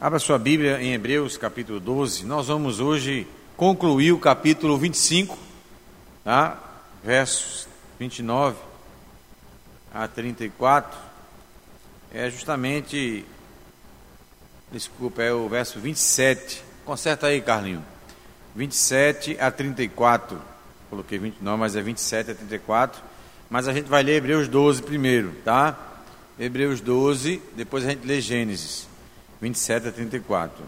Abra sua Bíblia em Hebreus capítulo 12. Nós vamos hoje concluir o capítulo 25, tá? versos 29 a 34. É justamente, desculpa, é o verso 27. Conserta aí, Carlinho. 27 a 34. Coloquei 29, mas é 27 a 34. Mas a gente vai ler Hebreus 12 primeiro, tá? Hebreus 12, depois a gente lê Gênesis. 27 a 34.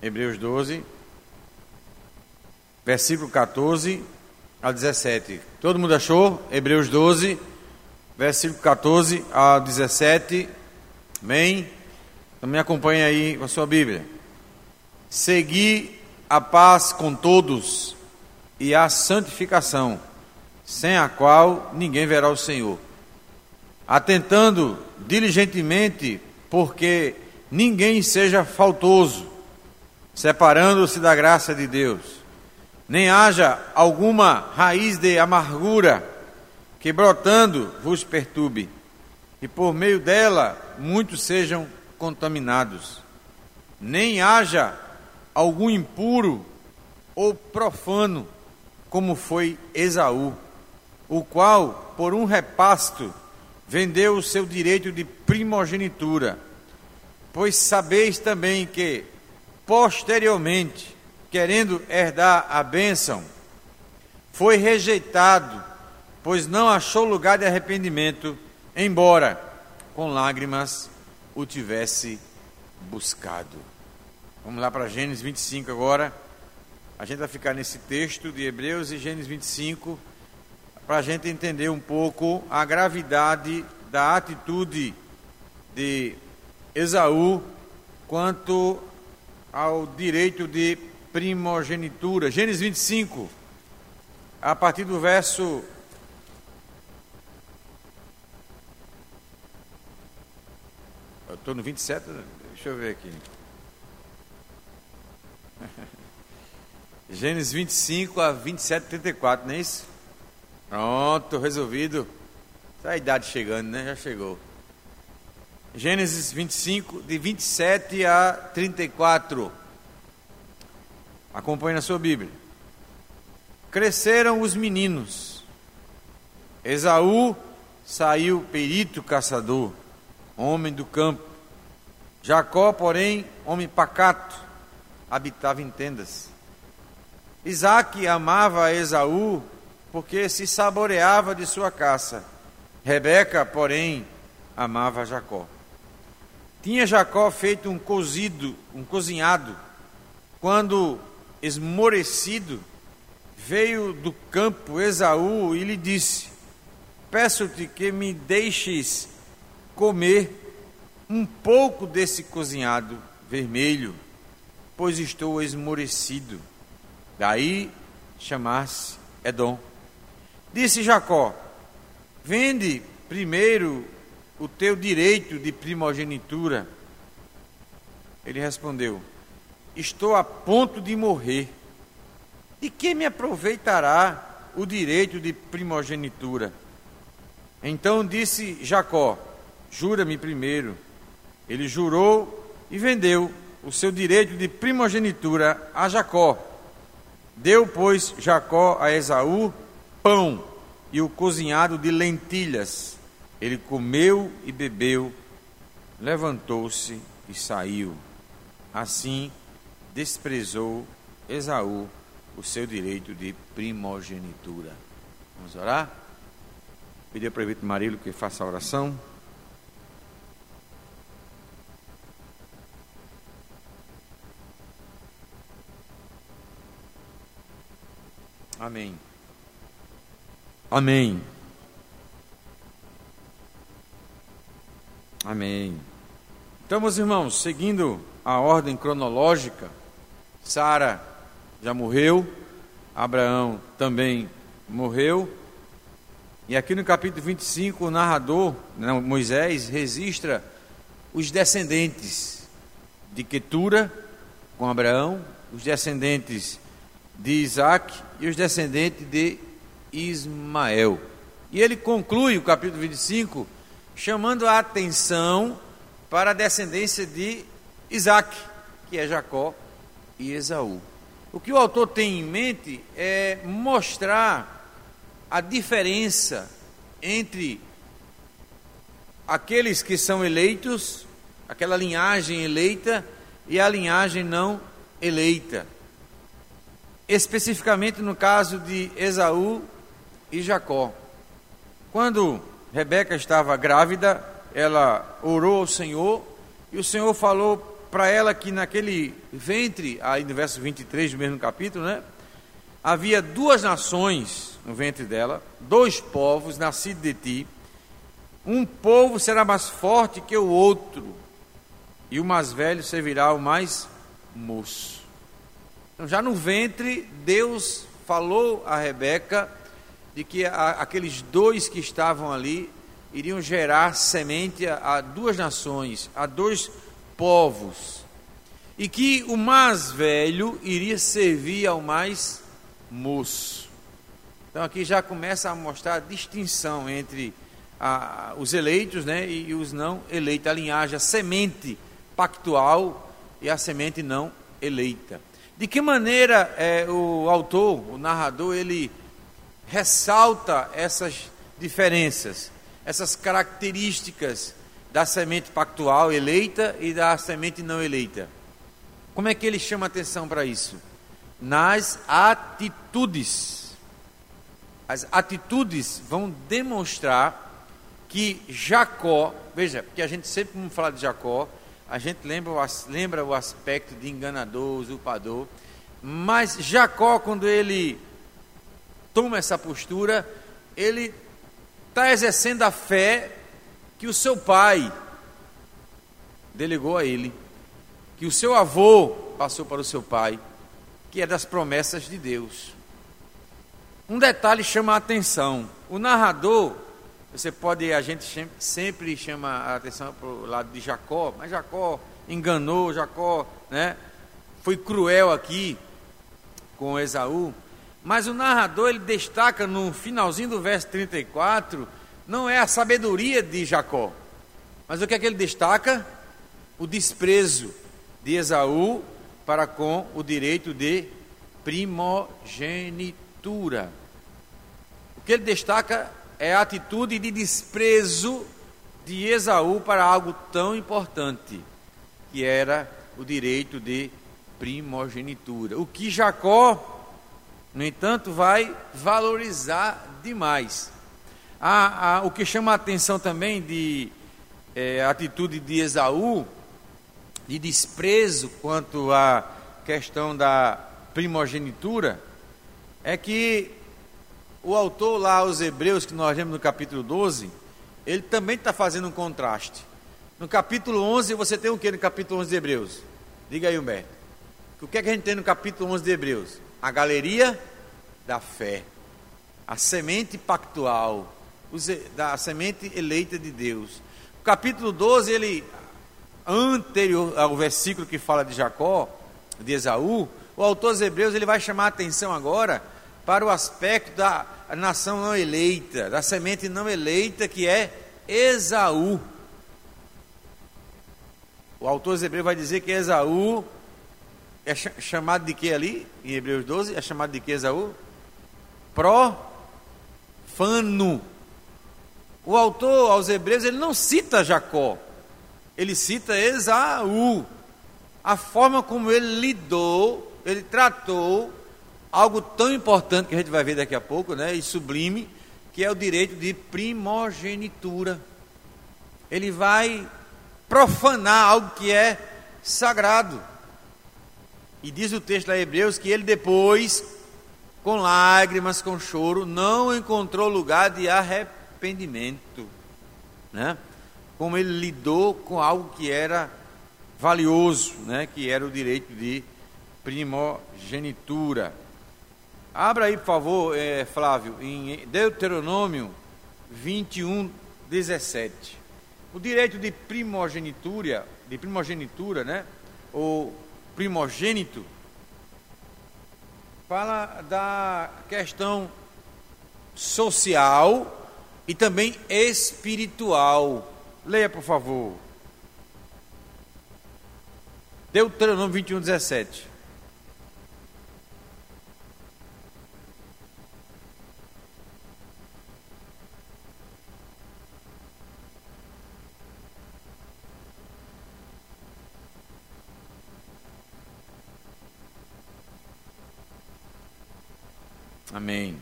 Hebreus 12, versículo 14 a 17. Todo mundo achou? Hebreus 12, versículo 14 a 17. Amém? Então me acompanhe aí com a sua Bíblia. Segui a paz com todos e a santificação, sem a qual ninguém verá o Senhor atentando diligentemente, porque ninguém seja faltoso, separando-se da graça de Deus, nem haja alguma raiz de amargura que brotando vos perturbe, e por meio dela muitos sejam contaminados, nem haja algum impuro ou profano, como foi Esaú, o qual, por um repasto, vendeu o seu direito de primogenitura, pois sabeis também que, posteriormente, querendo herdar a bênção, foi rejeitado, pois não achou lugar de arrependimento, embora com lágrimas o tivesse buscado. Vamos lá para Gênesis 25 agora. A gente vai ficar nesse texto de Hebreus e Gênesis 25 para a gente entender um pouco a gravidade da atitude de Esaú quanto ao direito de primogenitura. Gênesis 25, a partir do verso. Eu estou no 27, deixa eu ver aqui. Gênesis 25 a 27, 34, não é isso? Pronto, resolvido. Tá a idade chegando, né? Já chegou. Gênesis 25, de 27 a 34. Acompanhe na sua Bíblia. Cresceram os meninos. Esaú saiu perito caçador, homem do campo. Jacó, porém, homem pacato, habitava em tendas. Isaac amava Esaú porque se saboreava de sua caça. Rebeca, porém, amava Jacó. Tinha Jacó feito um cozido, um cozinhado, quando esmorecido, veio do campo Esaú e lhe disse: Peço-te que me deixes comer um pouco desse cozinhado vermelho, pois estou esmorecido. Daí chamar-se Edom. Disse Jacó: Vende primeiro o teu direito de primogenitura. Ele respondeu: Estou a ponto de morrer. De que me aproveitará o direito de primogenitura? Então disse Jacó: Jura-me primeiro. Ele jurou e vendeu o seu direito de primogenitura a Jacó. Deu, pois, Jacó a Esaú pão e o cozinhado de lentilhas. Ele comeu e bebeu, levantou-se e saiu. Assim desprezou Esaú o seu direito de primogenitura. Vamos orar? Pedir ao prefeito Marilo que faça a oração. Amém. Amém. Amém. Então, meus irmãos, seguindo a ordem cronológica, Sara já morreu, Abraão também morreu, e aqui no capítulo 25, o narrador, não, Moisés, registra os descendentes de Quetura com Abraão, os descendentes de Isaac e os descendentes de Ismael. E ele conclui o capítulo 25 chamando a atenção para a descendência de Isaac, que é Jacó e Esaú. O que o autor tem em mente é mostrar a diferença entre aqueles que são eleitos, aquela linhagem eleita, e a linhagem não eleita. Especificamente no caso de Esaú e Jacó. Quando Rebeca estava grávida, ela orou ao Senhor e o Senhor falou para ela que naquele ventre, aí no verso 23 do mesmo capítulo, né? Havia duas nações no ventre dela, dois povos nascidos de ti. Um povo será mais forte que o outro, e o mais velho servirá ao mais moço. Então, já no ventre, Deus falou a Rebeca de que a, aqueles dois que estavam ali iriam gerar semente a, a duas nações, a dois povos, e que o mais velho iria servir ao mais moço. Então aqui já começa a mostrar a distinção entre a, os eleitos né, e, os não eleitos, a linhagem, a semente pactual e a semente não eleita. De que maneira é, o autor, o narrador, ele ressalta essas diferenças, essas características da semente pactual eleita e da semente não eleita. Como é que ele chama atenção para isso? Nas atitudes. As atitudes vão demonstrar que Jacó, veja, que a gente sempre quando fala de Jacó, a gente lembra, lembra o aspecto de enganador, usurpador, mas Jacó, quando ele toma essa postura, ele está exercendo a fé que o seu pai delegou a ele, que o seu avô passou para o seu pai, que é das promessas de Deus. Um detalhe chama a atenção: o narrador, você pode, a gente sempre chama a atenção para o lado de Jacó, mas Jacó enganou, Jacó né, foi cruel aqui com Esaú. Mas o narrador ele destaca no finalzinho do verso 34 não é a sabedoria de Jacó, mas o que é que ele destaca? O desprezo de Esaú para com o direito de primogenitura. O que ele destaca é a atitude de desprezo de Esaú para algo tão importante, que era o direito de primogenitura. O que Jacó, no entanto, vai valorizar demais. Ah, ah, o que chama a atenção também de é, atitude de Esaú, de desprezo quanto à questão da primogenitura, é que o autor lá aos Hebreus, que nós vemos no capítulo 12, ele também está fazendo um contraste. No capítulo 11, você tem o que no capítulo 11 de Hebreus? Diga aí, Humberto. O que é que a gente tem no capítulo 11 de Hebreus? A galeria da fé, a semente pactual, da semente eleita de Deus. O capítulo 12, ele, anterior ao versículo que fala de Jacó, de Esaú, o autor dos Hebreus ele vai chamar a atenção agora para o aspecto da nação não eleita, da semente não eleita que é Esaú. O autor dos Hebreus vai dizer que Esaú é chamado de que ali, em Hebreus 12? É chamado de que Esaú? Profano. O autor aos Hebreus ele não cita Jacó, ele cita Esaú. A forma como ele lidou, ele tratou algo tão importante que a gente vai ver daqui a pouco, né, e sublime, que é o direito de primogenitura. Ele vai profanar algo que é sagrado. E diz o texto da Hebreus que ele depois, com lágrimas, com choro, não encontrou lugar de arrependimento né? Como ele lidou com algo que era valioso, né? Que era o direito de primogenitura. Abra aí, por favor, é, Flávio, em Deuteronômio 21, 17. O direito de primogenitura, de primogenitura, né? Ou primogênito, fala da questão social e também espiritual. Leia, por favor. Deuteronômio 21, 17. Amém.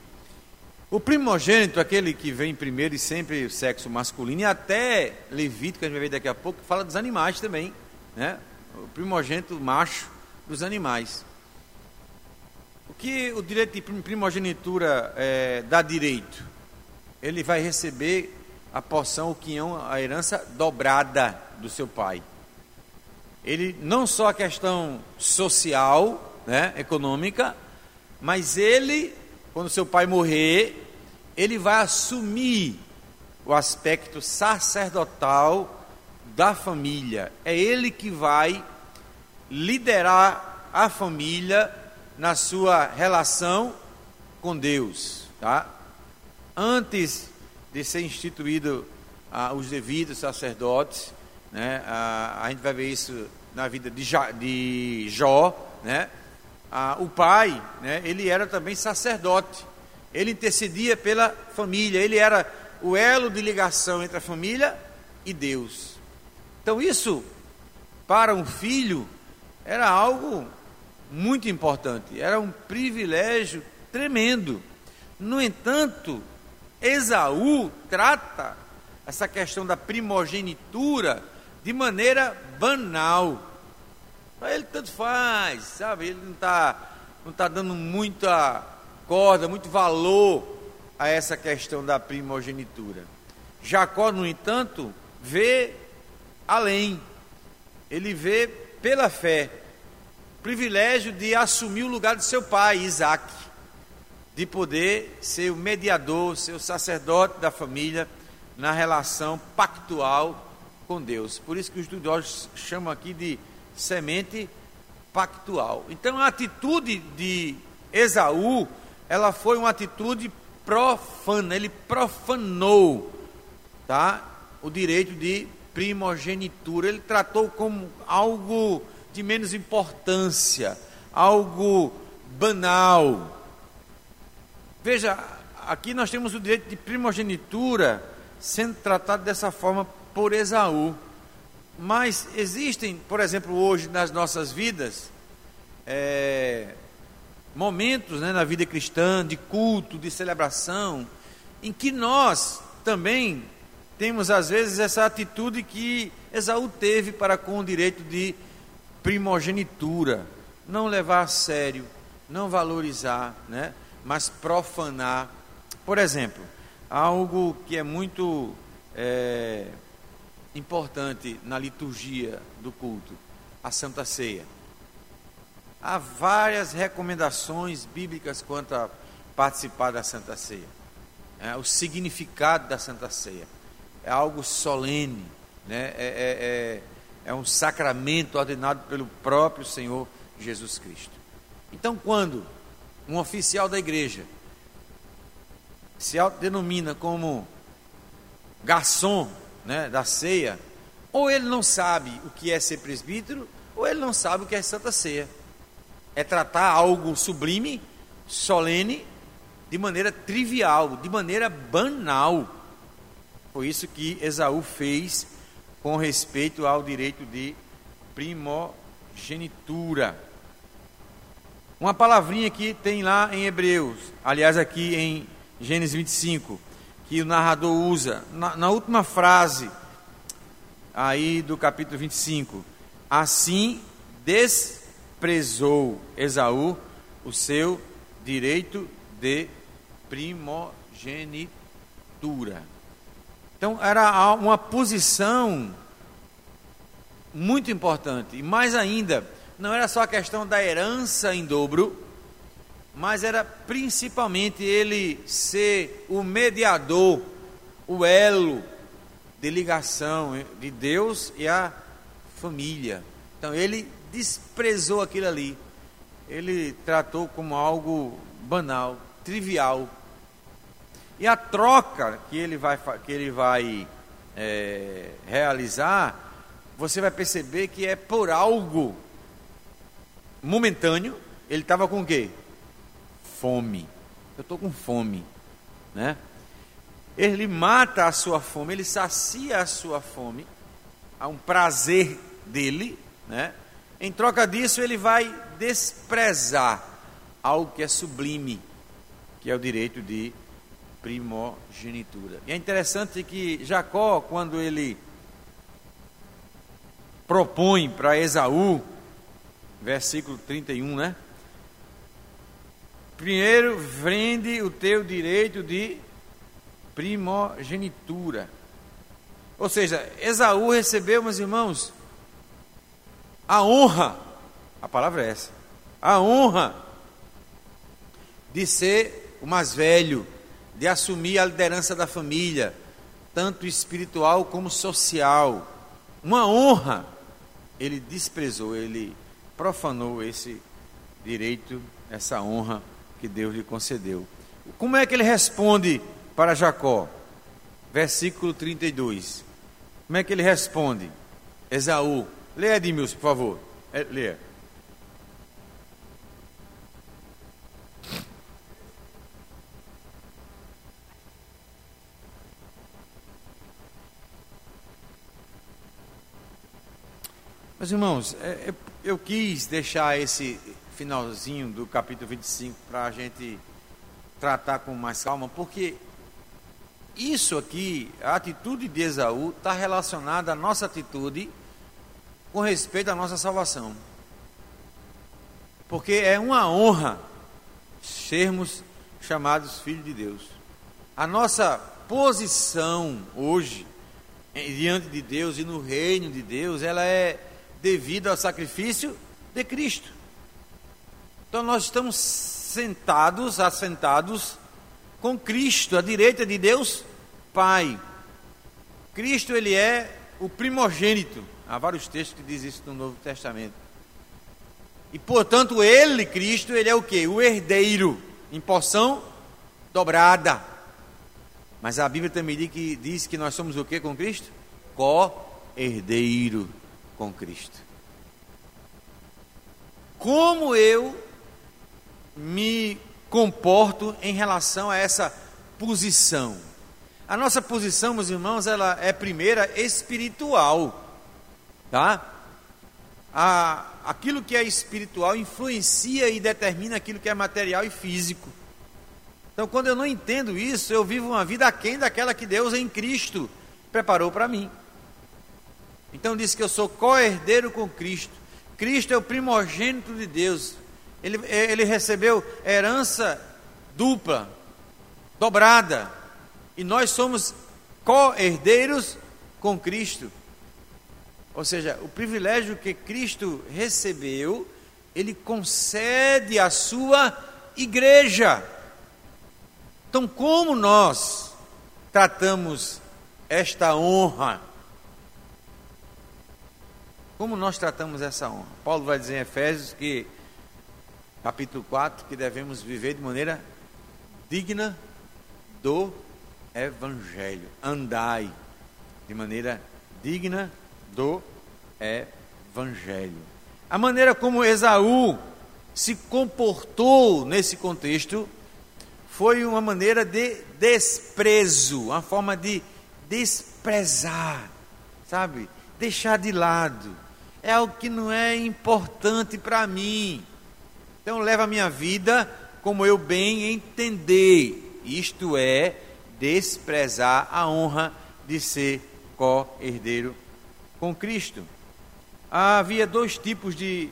O primogênito, aquele que vem primeiro e sempre o sexo masculino, e até Levítico, que a gente vai ver daqui a pouco, fala dos animais também, né? O primogênito macho dos animais. O que o direito de primogenitura é, dá direito? Ele vai receber a porção, o quinhão, a herança dobrada do seu pai. Ele não só a questão social, né, econômica, mas ele quando seu pai morrer, ele vai assumir o aspecto sacerdotal da família. É ele que vai liderar a família na sua relação com Deus, tá? Antes de ser instituído ah, os devidos sacerdotes, né? Ah, a gente vai ver isso na vida de, de Jó, né? Ah, o pai, né, ele era também sacerdote. Ele intercedia pela família, ele era o elo de ligação entre a família e Deus. Então isso para um filho era algo muito importante, era um privilégio tremendo. No entanto, Esaú trata essa questão da primogenitura de maneira banal. Para ele tanto faz, sabe? Ele não está não tá dando muita corda, muito valor a essa questão da primogenitura. Jacó, no entanto, vê além. Ele vê pela fé o privilégio de assumir o lugar de seu pai, Isaac, de poder ser o mediador, ser o sacerdote da família na relação pactual com Deus. Por isso que os estudiosos chamam aqui de semente pactual. Então a atitude de Esaú, ela foi uma atitude profana, ele profanou, tá? O direito de primogenitura, ele tratou como algo de menos importância, algo banal. Veja, aqui nós temos o direito de primogenitura sendo tratado dessa forma por Esaú. Mas existem, por exemplo, hoje nas nossas vidas, é, momentos né, na vida cristã de culto, de celebração, em que nós também temos às vezes essa atitude que Esaú teve para com o direito de primogenitura, não levar a sério, não valorizar, né, mas profanar. Por exemplo, algo que é muito é, importante na liturgia do culto, a Santa Ceia. Há várias recomendações bíblicas quanto a participar da Santa Ceia. É, o significado da Santa Ceia é algo solene, né? é, é, é, é um sacramento ordenado pelo próprio Senhor Jesus Cristo. Então, quando um oficial da igreja se autodenomina como garçom né, da ceia, ou ele não sabe o que é ser presbítero, ou ele não sabe o que é Santa Ceia. É tratar algo sublime, solene, de maneira trivial, de maneira banal. Foi isso que Esaú fez com respeito ao direito de primogenitura. Uma palavrinha que tem lá em Hebreus, aliás, aqui em Gênesis 25 que o narrador usa na, na última frase aí do capítulo 25. Assim desprezou Esaú o seu direito de primogenitura. Então era uma posição muito importante, e mais ainda, não era só a questão da herança em dobro, mas era principalmente ele ser o mediador, o elo de ligação de Deus e a família. Então ele desprezou aquilo ali. Ele tratou como algo banal, trivial. E a troca que ele vai, que ele vai é, realizar, você vai perceber que é por algo momentâneo. Ele estava com o quê? Fome. Eu estou com fome, né? Ele mata a sua fome, ele sacia a sua fome, há um prazer dele, né? Em troca disso, ele vai desprezar algo que é sublime, que é o direito de primogenitura. E é interessante que Jacó, quando ele propõe para Esaú, versículo 31, né? Primeiro, vende o teu direito de primogenitura. Ou seja, Esaú recebeu, meus irmãos, a honra, a palavra é essa, a honra de ser o mais velho, de assumir a liderança da família, tanto espiritual como social. Uma honra. Ele desprezou, ele profanou esse direito, essa honra que Deus lhe concedeu. Como é que ele responde para Jacó? Versículo 32. Como é que ele responde? Esaú. Leia, Edmilson, por favor. É, leia. Meus irmãos, é, é, eu quis deixar esse finalzinho do capítulo 25 para a gente tratar com mais calma, porque isso aqui, a atitude de Esaú, está relacionada à nossa atitude com respeito à nossa salvação. Porque é uma honra sermos chamados filhos de Deus. A nossa posição hoje, diante de Deus e no reino de Deus, ela é devido ao sacrifício de Cristo. Então nós estamos sentados, assentados com Cristo, à direita de Deus Pai. Cristo ele é o primogênito. Há vários textos que dizem isso no Novo Testamento. E portanto, ele, Cristo, ele é o que? O herdeiro em porção dobrada. Mas a Bíblia também diz que, diz que nós somos o que com Cristo? Co-herdeiro com Cristo. Como eu me comporto em relação a essa posição? A nossa posição, meus irmãos, ela é primeira espiritual, tá? A, aquilo que é espiritual influencia e determina aquilo que é material e físico. Então, quando eu não entendo isso, eu vivo uma vida aquém daquela que Deus em Cristo preparou para mim. Então diz que eu sou co-herdeiro com Cristo. Cristo é o primogênito de Deus. Ele, ele recebeu herança dupla, dobrada. E nós somos co-herdeiros com Cristo. Ou seja, o privilégio que Cristo recebeu, ele concede à sua igreja. Então, como nós tratamos esta honra? Como nós tratamos essa honra? Paulo vai dizer em Efésios que, capítulo 4, que devemos viver de maneira digna do Evangelho. Andai de maneira digna do Evangelho. A maneira como Esaú se comportou nesse contexto foi uma maneira de desprezo, uma forma de desprezar, sabe? Deixar de lado é algo que não é importante para mim. Então leva a minha vida como eu bem entender. Isto é desprezar a honra de ser co-herdeiro com Cristo. Havia dois tipos de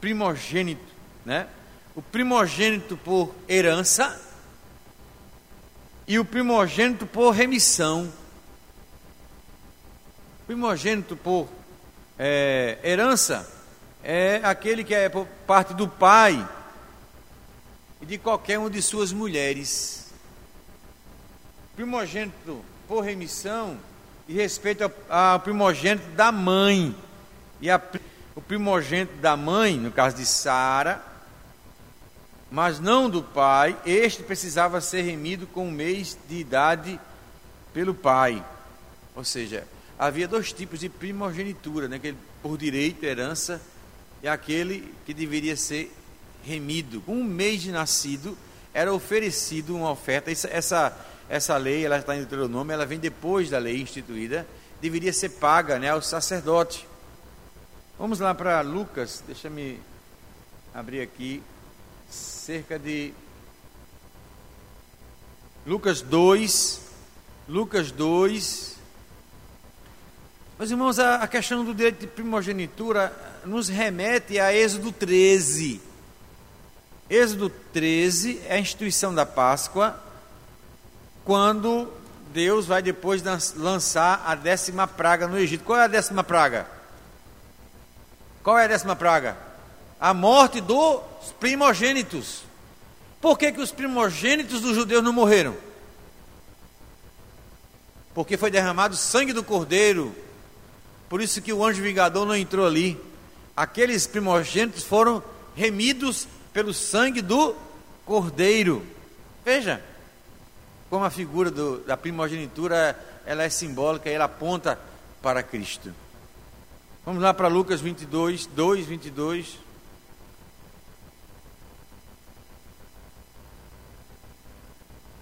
primogênito, né? O primogênito por herança e o primogênito por remissão. Primogênito por é, herança é aquele que é por parte do pai e de qualquer uma de suas mulheres. Primogênito por remissão e respeito ao primogênito da mãe. E a, o primogênito da mãe, no caso de Sara, mas não do pai, este precisava ser remido com um mês de idade pelo pai. Ou seja, havia dois tipos de primogenitura, né? aquele por direito, herança, e aquele que deveria ser remido. Um mês de nascido, era oferecido uma oferta. Essa, essa, lei, ela está em Deuteronômio, ela vem depois da lei instituída, deveria ser paga né, ao sacerdote. Vamos lá para Lucas, deixa-me abrir aqui, cerca de Lucas 2, Lucas 2. Meus irmãos, a, a questão do direito de primogenitura nos remete a Êxodo 13. Êxodo 13 é a instituição da Páscoa, quando Deus vai depois lançar a décima praga no Egito. Qual é a décima praga? Qual é a décima praga? A morte dos primogênitos. Por que, que os primogênitos dos judeus não morreram? Porque foi derramado sangue do cordeiro. Por isso que o anjo vingador não entrou ali. Aqueles primogênitos foram remidos pelo sangue do cordeiro. Veja como a figura do, da primogenitura ela é simbólica, ela aponta para Cristo. Vamos lá para Lucas 22, 2, 22.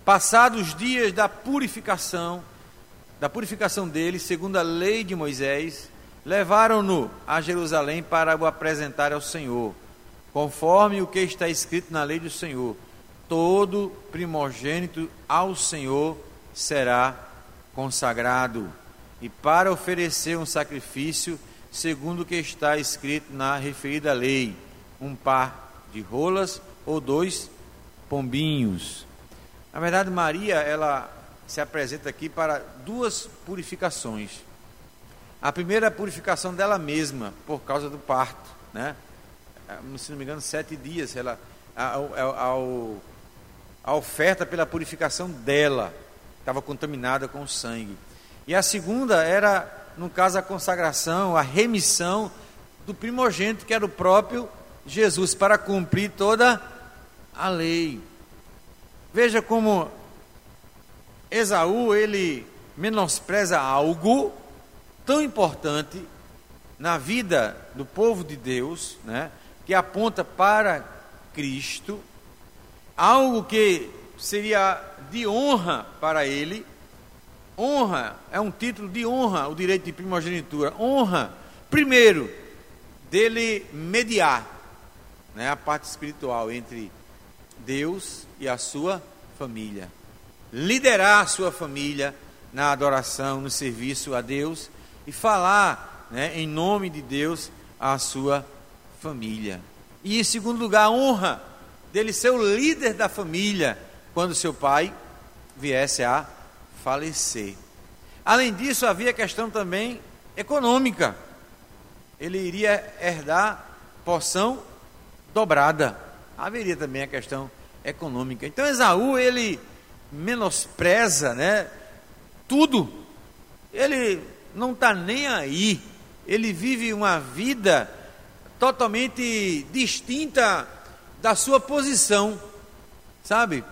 Passados os dias da purificação, da purificação dele, segundo a lei de Moisés, levaram-no a Jerusalém para o apresentar ao Senhor, conforme o que está escrito na lei do Senhor. Todo primogênito ao Senhor será consagrado, e para oferecer um sacrifício segundo o que está escrito na referida lei, um par de rolas ou dois pombinhos. Na verdade, Maria, ela se apresenta aqui para duas purificações. A primeira é a purificação dela mesma, por causa do parto, né? É, se não me engano, sete dias, ela, a, a, a oferta pela purificação dela estava contaminada com o sangue. E a segunda era no caso, a consagração, a remissão do primogênito, que era o próprio Jesus, para cumprir toda a lei. Veja como Esaú, ele menospreza algo tão importante na vida do povo de Deus, né, que aponta para Cristo, algo que seria de honra para ele, Honra é um título de honra, o direito de primogenitura. Honra, primeiro, dele mediar né, a parte espiritual entre Deus e a sua família. Liderar a sua família na adoração, no serviço a Deus e falar né, em nome de Deus à sua família. E em segundo lugar, honra dele ser o líder da família quando seu pai viesse a falecer. Além disso, havia questão também econômica. Ele iria herdar porção dobrada. Haveria também a questão econômica. Então Esaú, ele menospreza, né, tudo. Ele não está nem aí. Ele vive uma vida totalmente distinta da sua posição, sabe?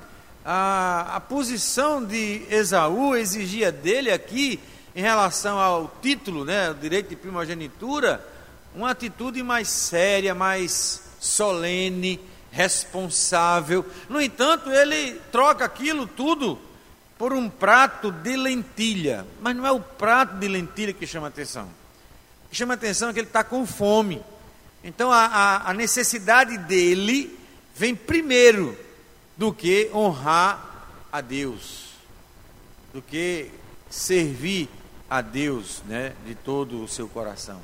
a, a posição de Esaú exigia dele aqui, em relação ao título, né, o direito de primogenitura, uma atitude mais séria, mais solene, responsável. No entanto, ele troca aquilo tudo por um prato de lentilha. Mas não é o prato de lentilha que chama atenção. O que chama atenção é que ele está com fome. Então a, a, a necessidade dele vem primeiro do que honrar a Deus, do que servir a Deus né, de todo o seu coração.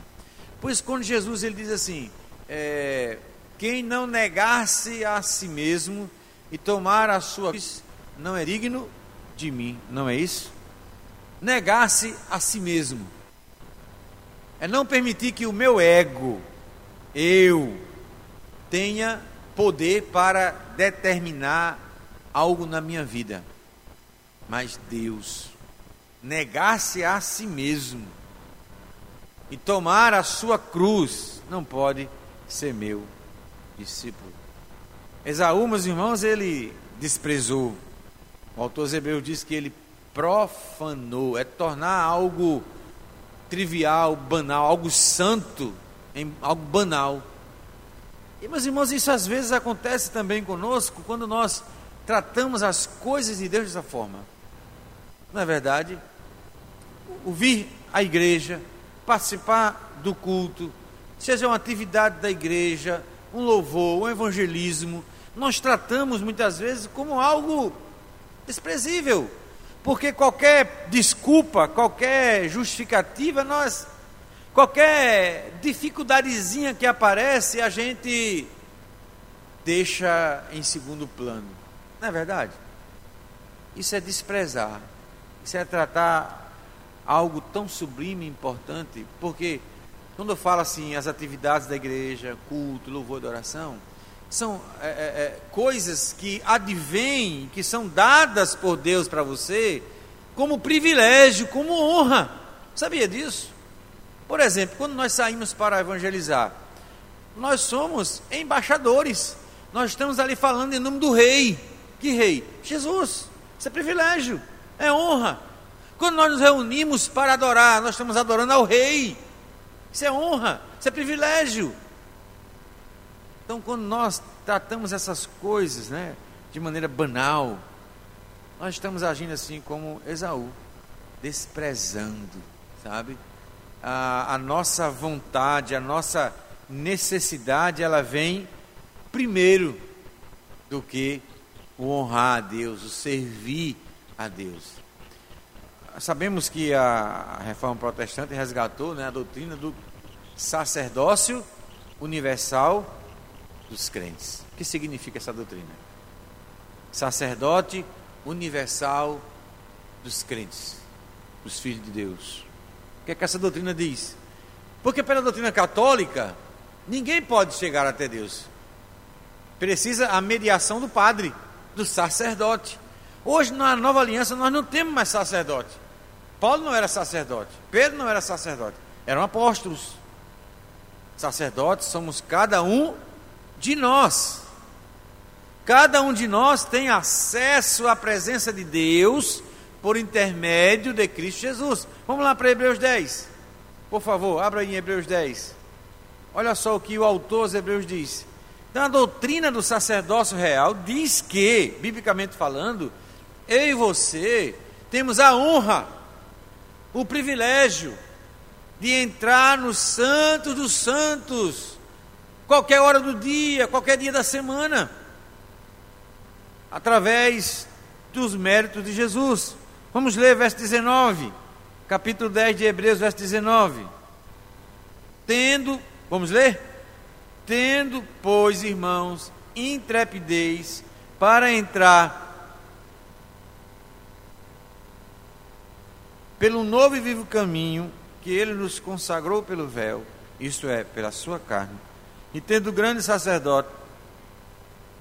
Pois quando Jesus ele diz assim, é, quem não negar-se a si mesmo e tomar a sua cruz não é digno de mim, não é isso? Negar-se a si mesmo é não permitir que o meu ego, eu, tenha poder para determinar algo na minha vida. Mas Deus, negar-se a si mesmo e tomar a sua cruz, não pode ser meu discípulo. Esaú, meus irmãos, ele desprezou. O autor hebreu diz que ele profanou, é tornar algo trivial, banal, algo santo, em algo banal. E meus irmãos, isso às vezes acontece também conosco quando nós tratamos as coisas de Deus dessa forma. Não é verdade? O vir à igreja, participar do culto, seja uma atividade da igreja, um louvor, um evangelismo, nós tratamos muitas vezes como algo desprezível, porque qualquer desculpa, qualquer justificativa, nós qualquer dificuldadezinha que aparece, a gente deixa em segundo plano. Não é verdade? Isso é desprezar. Isso é tratar algo tão sublime e importante, porque quando eu falo assim, as atividades da igreja, culto, louvor e oração, são é, é, é, coisas que advêm, que são dadas por Deus para você, como privilégio, como honra. Sabia disso? Por exemplo, quando nós saímos para evangelizar, nós somos embaixadores. Nós estamos ali falando em nome do rei. Que rei? Jesus. Isso é privilégio, é honra. Quando nós nos reunimos para adorar, nós estamos adorando ao rei. Isso é honra, isso é privilégio. Então, quando nós tratamos essas coisas né, de maneira banal, nós estamos agindo assim como Esaú, desprezando, sabe? A, a nossa vontade, a nossa necessidade, ela vem primeiro do que o honrar a Deus, o servir a Deus. Sabemos que a reforma protestante resgatou né, a doutrina do sacerdócio universal dos crentes. O que significa essa doutrina? Sacerdote universal dos crentes, dos filhos de Deus. O que é que essa doutrina diz? Porque pela doutrina católica, ninguém pode chegar até Deus. Precisa a mediação do padre, do sacerdote. Hoje, na nova aliança, nós não temos mais sacerdote. Paulo não era sacerdote, Pedro não era sacerdote, eram apóstolos. Sacerdotes somos cada um de nós. Cada um de nós tem acesso à presença de Deus por intermédio de Cristo Jesus. Vamos lá para Hebreus 10. Por favor, abra em Hebreus 10. Olha só o que o autor dos Hebreus diz. Então, a doutrina do sacerdócio real diz que, biblicamente falando, eu e você temos a honra, o privilégio de entrar no Santo dos Santos qualquer hora do dia, qualquer dia da semana, através dos méritos de Jesus. Vamos ler verso 19, capítulo 10 de Hebreus, verso 19. Tendo, vamos ler? Tendo, pois, irmãos, intrepidez para entrar pelo novo e vivo caminho que ele nos consagrou pelo véu, isto é, pela sua carne e tendo grande sacerdote.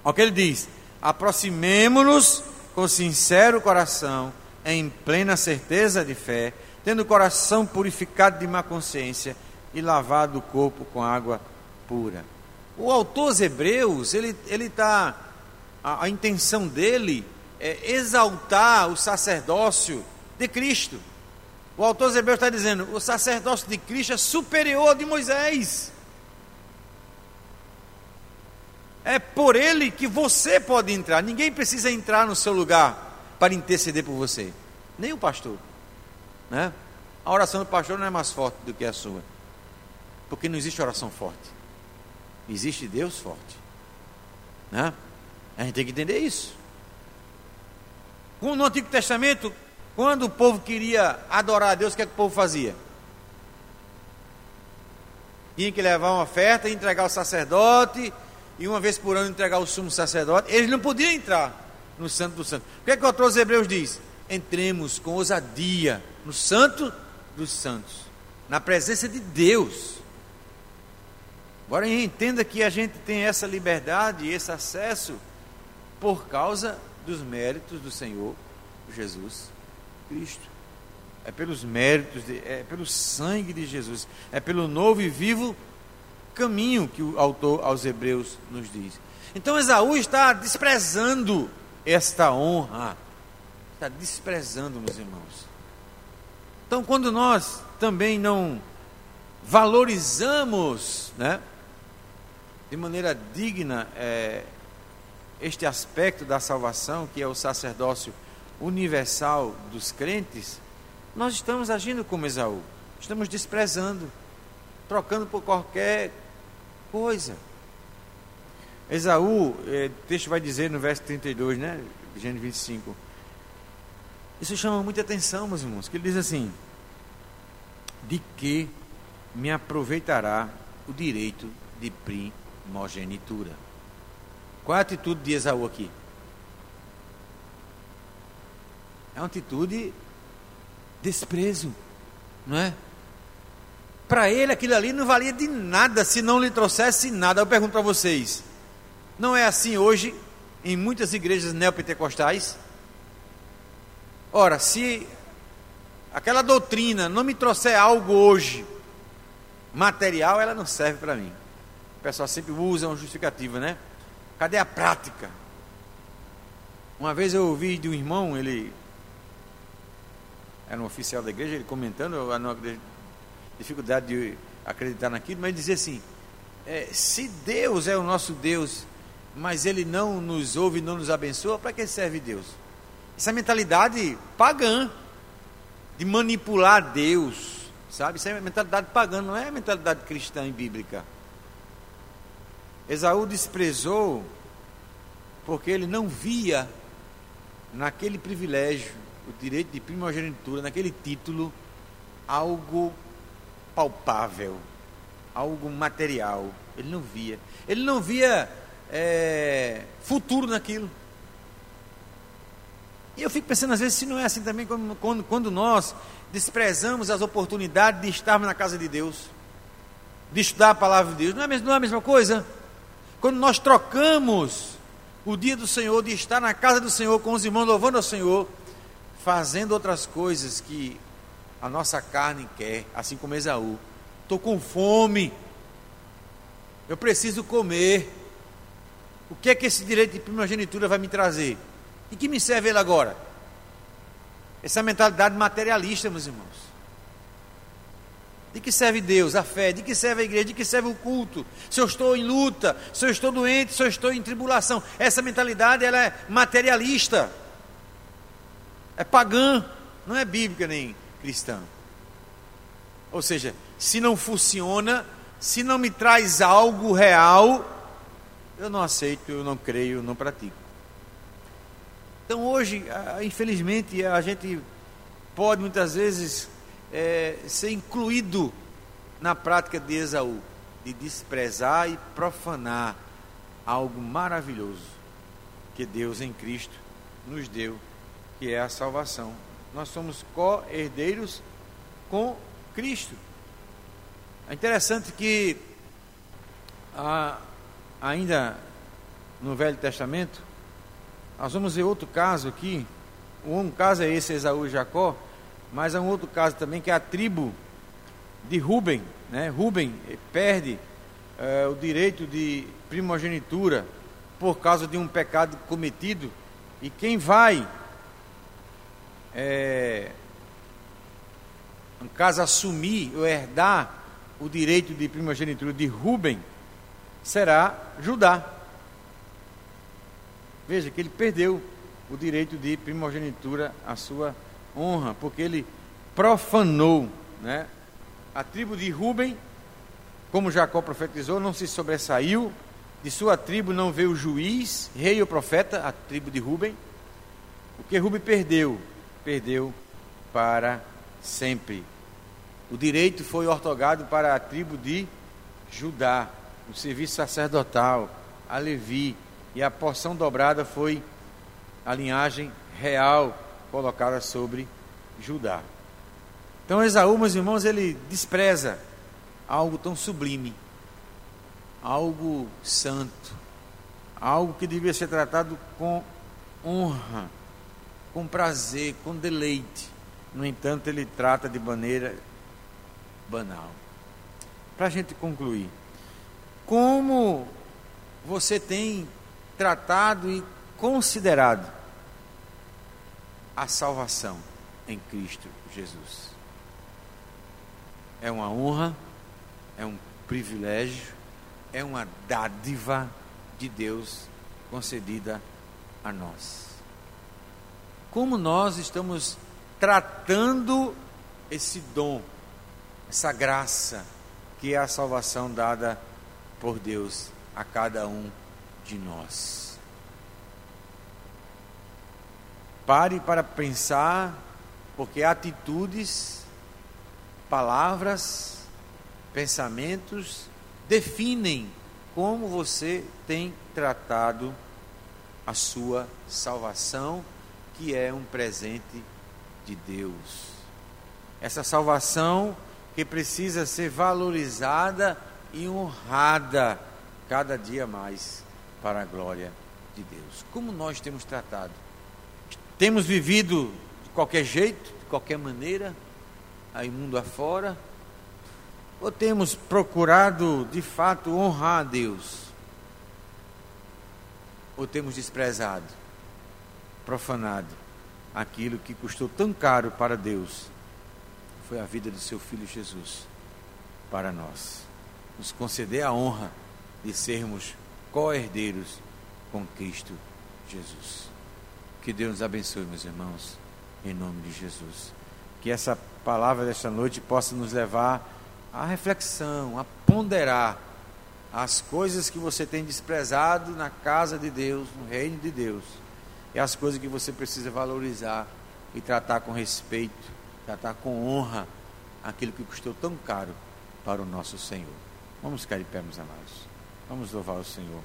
O que ele diz: aproximemo-nos com sincero coração, em plena certeza de fé, tendo o coração purificado de má consciência e lavado o corpo com água pura. O autor dos Hebreus, ele está. A, a intenção dele é exaltar o sacerdócio de Cristo. O autor dos está dizendo: o sacerdócio de Cristo é superior ao de Moisés. É por ele que você pode entrar. Ninguém precisa entrar no seu lugar para interceder por você. Nem o pastor. Né? A oração do pastor não é mais forte do que a sua. Porque não existe oração forte. Existe Deus forte. Né? A gente tem que entender isso. No Antigo Testamento, quando o povo queria adorar a Deus, o que, é que o povo fazia? Tinha que levar uma oferta e entregar ao sacerdote e uma vez por ano entregar o sumo sacerdote, eles não podiam entrar no Santo dos Santos. O que é que o autor dos Hebreus diz? Entremos com ousadia no Santo dos Santos, na presença de Deus. Agora entenda que a gente tem essa liberdade esse acesso por causa dos méritos do Senhor Jesus Cristo. É pelos méritos, de, é pelo sangue de Jesus, é pelo novo e vivo caminho que o autor aos Hebreus nos diz. Então Esaú está desprezando esta honra. Está desprezando, meus irmãos. Então, quando nós também não valorizamos, né, de maneira digna, é, este aspecto da salvação, que é o sacerdócio universal dos crentes, nós estamos agindo como Esaú, estamos desprezando, trocando por qualquer coisa. Esaú, é, o texto vai dizer no verso 32, né? Gênesis 25. Isso chama muita atenção, meus irmãos, que ele diz assim: De que me aproveitará o direito de primogenitura? Qual a atitude de Esaú aqui? É uma atitude desprezo, não é? Para ele aquilo ali não valia de nada se não lhe trouxesse nada. Eu pergunto para vocês: não é assim hoje em muitas igrejas neopentecostais? Ora, se aquela doutrina não me trouxer algo hoje material, ela não serve para mim. O pessoal sempre usa uma justificativa, né? Cadê a prática? Uma vez eu ouvi de um irmão, ele era um oficial da igreja, ele comentando a dificuldade de acreditar naquilo, mas dizia assim: é, se Deus é o nosso Deus, mas Ele não nos ouve, não nos abençoa, para que serve Deus? Essa mentalidade pagã de manipular Deus, sabe? Isso é mentalidade pagã, não é mentalidade cristã e bíblica. Esaú desprezou porque ele não via naquele privilégio, o direito de primogenitura, naquele título, algo palpável, algo material. Ele não via. Ele não via é, futuro naquilo. E eu fico pensando, às vezes, se não é assim também quando, quando, quando nós desprezamos as oportunidades de estarmos na casa de Deus, de estudar a palavra de Deus. Não é, não é a mesma coisa? Quando nós trocamos o dia do Senhor, de estar na casa do Senhor com os irmãos louvando ao Senhor, fazendo outras coisas que a nossa carne quer, assim como Esaú. Estou com fome, eu preciso comer. O que é que esse direito de primogenitura vai me trazer? E que me serve ele agora? Essa mentalidade materialista, meus irmãos. De que serve Deus, a fé? De que serve a igreja? De que serve o culto? Se eu estou em luta, se eu estou doente, se eu estou em tribulação. Essa mentalidade ela é materialista. É pagã, não é bíblica nem cristã. Ou seja, se não funciona, se não me traz algo real, eu não aceito, eu não creio, eu não pratico. Então hoje, infelizmente, a gente pode muitas vezes é, ser incluído na prática de Esaú, de desprezar e profanar algo maravilhoso que Deus em Cristo nos deu, que é a salvação. Nós somos co-herdeiros com Cristo. É interessante que a, ainda no Velho Testamento, nós vamos ver outro caso aqui. Um caso é esse, Esaú e Jacó, mas há um outro caso também que é a tribo de Ruben. Né? Ruben perde é, o direito de primogenitura por causa de um pecado cometido. E quem vai, é, no caso, assumir ou herdar o direito de primogenitura de Ruben será Judá. Veja que ele perdeu o direito de primogenitura, a sua honra, porque ele profanou, né? A tribo de Ruben, como Jacó profetizou, não se sobressaiu, de sua tribo não veio juiz, rei ou profeta, a tribo de Ruben. O que Ruben perdeu, perdeu para sempre. O direito foi ortogado para a tribo de Judá o serviço sacerdotal, a Levi, e a porção dobrada foi a linhagem real colocada sobre Judá. Então Esaú, meus irmãos, ele despreza algo tão sublime, algo santo, algo que devia ser tratado com honra, com prazer, com deleite. No entanto, ele trata de maneira banal. Para a gente concluir, como você tem tratado e considerado a salvação em Cristo Jesus. É uma honra, é um privilégio, é uma dádiva de Deus concedida a nós. Como nós estamos tratando esse dom, essa graça, que é a salvação dada por Deus a cada um de nós. Pare para pensar, porque atitudes, palavras, pensamentos definem como você tem tratado a sua salvação, que é um presente de Deus. Essa salvação que precisa ser valorizada e honrada cada dia mais para a glória de Deus. Como nós temos tratado? Temos vivido de qualquer jeito, de qualquer maneira, aí mundo afora? Ou temos procurado de fato honrar a Deus? Ou temos desprezado, profanado aquilo que custou tão caro para Deus? Foi a vida do seu filho Jesus para nós. Nos conceder a honra de sermos co-herdeiros com Cristo Jesus. Que Deus nos abençoe, meus irmãos, em nome de Jesus. Que essa palavra desta noite possa nos levar à reflexão, a ponderar as coisas que você tem desprezado na casa de Deus, no reino de Deus, e as coisas que você precisa valorizar e tratar com respeito, tratar com honra aquilo que custou tão caro para o nosso Senhor. Vamos ficar de pé, meus amados. Vamos louvar o Senhor.